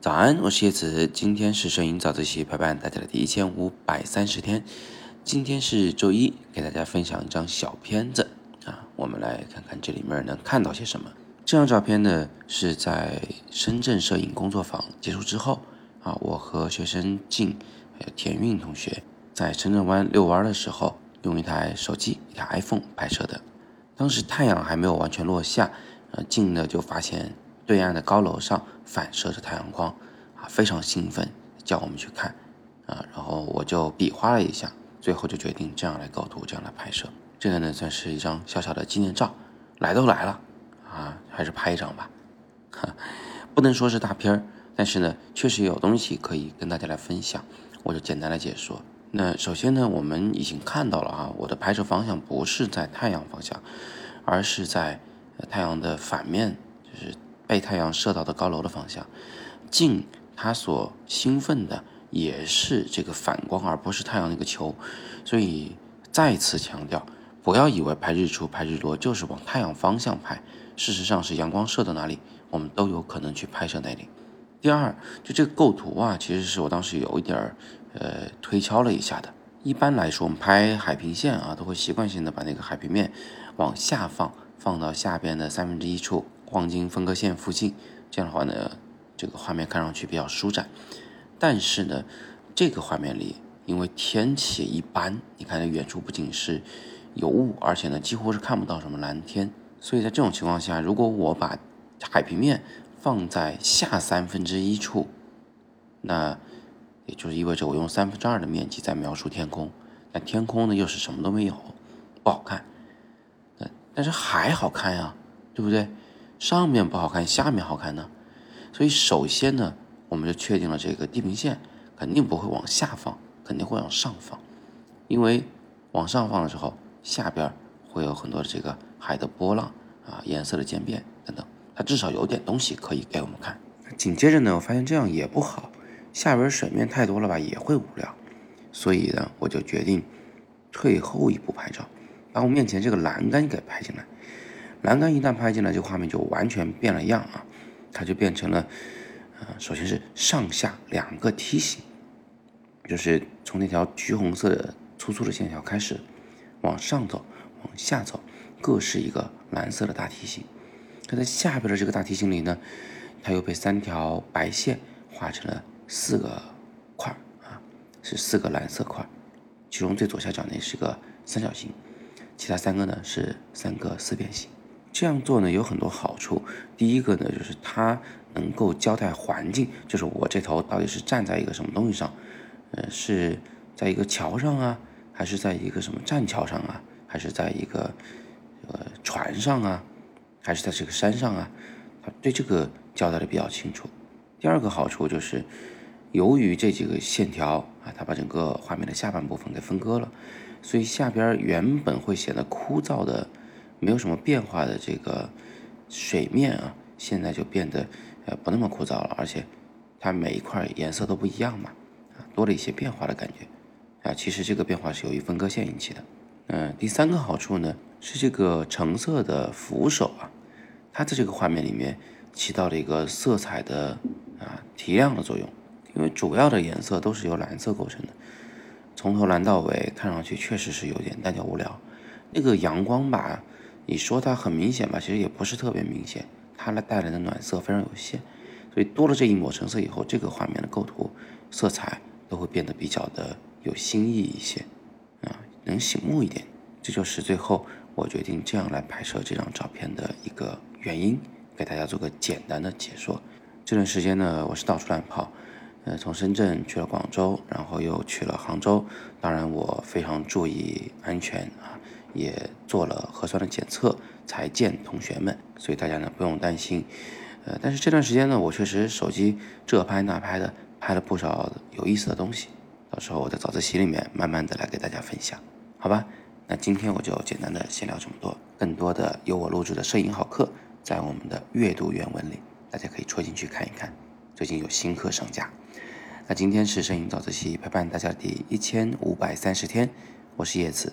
早安，我是叶子，今天是摄影早自习陪伴大家的第一千五百三十天，今天是周一，给大家分享一张小片子啊，我们来看看这里面能看到些什么。这张照片呢是在深圳摄影工作坊结束之后啊，我和学生静还有田韵同学在深圳湾遛弯的时候，用一台手机一台 iPhone 拍摄的。当时太阳还没有完全落下，呃，静呢就发现对岸的高楼上反射着太阳光，啊，非常兴奋，叫我们去看，啊，然后我就比划了一下，最后就决定这样来构图，这样来拍摄。这个呢算是一张小小的纪念照，来都来了，啊，还是拍一张吧，哈，不能说是大片儿，但是呢确实有东西可以跟大家来分享，我就简单的解说。那首先呢，我们已经看到了啊，我的拍摄方向不是在太阳方向，而是在太阳的反面，就是被太阳射到的高楼的方向。镜它所兴奋的也是这个反光，而不是太阳那个球。所以再次强调，不要以为拍日出、拍日落就是往太阳方向拍，事实上是阳光射到哪里，我们都有可能去拍摄那里。第二，就这个构图啊，其实是我当时有一点儿。呃，推敲了一下的。一般来说，我们拍海平线啊，都会习惯性的把那个海平面往下放，放到下边的三分之一处，黄金分割线附近。这样的话呢，这个画面看上去比较舒展。但是呢，这个画面里，因为天气一般，你看远处不仅是有雾，而且呢，几乎是看不到什么蓝天。所以在这种情况下，如果我把海平面放在下三分之一处，那。也就是意味着我用三分之二的面积在描述天空，但天空呢又是什么都没有，不好看。但是海好看呀，对不对？上面不好看，下面好看呢。所以首先呢，我们就确定了这个地平线肯定不会往下放，肯定会往上放，因为往上放的时候，下边会有很多这个海的波浪啊，颜色的渐变等等，它至少有点东西可以给我们看。紧接着呢，我发现这样也不好。下边水面太多了吧，也会无聊，所以呢，我就决定退后一步拍照，把我面前这个栏杆给拍进来。栏杆一旦拍进来，这个画面就完全变了样啊！它就变成了，呃，首先是上下两个梯形，就是从那条橘红色的粗粗的线条开始，往上走，往下走，各是一个蓝色的大梯形。它在下边的这个大梯形里呢，它又被三条白线画成了。四个块啊，是四个蓝色块，其中最左下角那是个三角形，其他三个呢是三个四边形。这样做呢有很多好处，第一个呢就是它能够交代环境，就是我这头到底是站在一个什么东西上，呃，是在一个桥上啊，还是在一个什么栈桥上啊，还是在一个呃船上啊，还是在这个山上啊，它对这个交代的比较清楚。第二个好处就是。由于这几个线条啊，它把整个画面的下半部分给分割了，所以下边原本会显得枯燥的、没有什么变化的这个水面啊，现在就变得呃不那么枯燥了，而且它每一块颜色都不一样嘛，啊，多了一些变化的感觉啊。其实这个变化是由于分割线引起的。嗯，第三个好处呢是这个橙色的扶手啊，它在这个画面里面起到了一个色彩的啊提亮的作用。因为主要的颜色都是由蓝色构成的，从头蓝到尾，看上去确实是有点单调无聊。那个阳光吧，你说它很明显吧，其实也不是特别明显，它来带来的暖色非常有限。所以多了这一抹橙色以后，这个画面的构图色彩都会变得比较的有新意一些，啊，能醒目一点。这就是最后我决定这样来拍摄这张照片的一个原因，给大家做个简单的解说。这段时间呢，我是到处乱跑。呃，从深圳去了广州，然后又去了杭州。当然，我非常注意安全啊，也做了核酸的检测才见同学们，所以大家呢不用担心。呃，但是这段时间呢，我确实手机这拍那拍的，拍了不少有意思的东西。到时候我在早自习里面慢慢的来给大家分享，好吧？那今天我就简单的先聊这么多，更多的由我录制的摄影好课，在我们的阅读原文里，大家可以戳进去看一看。最近有新课上架。那今天是摄影早自习陪伴大家第一千五百三十天，我是叶子，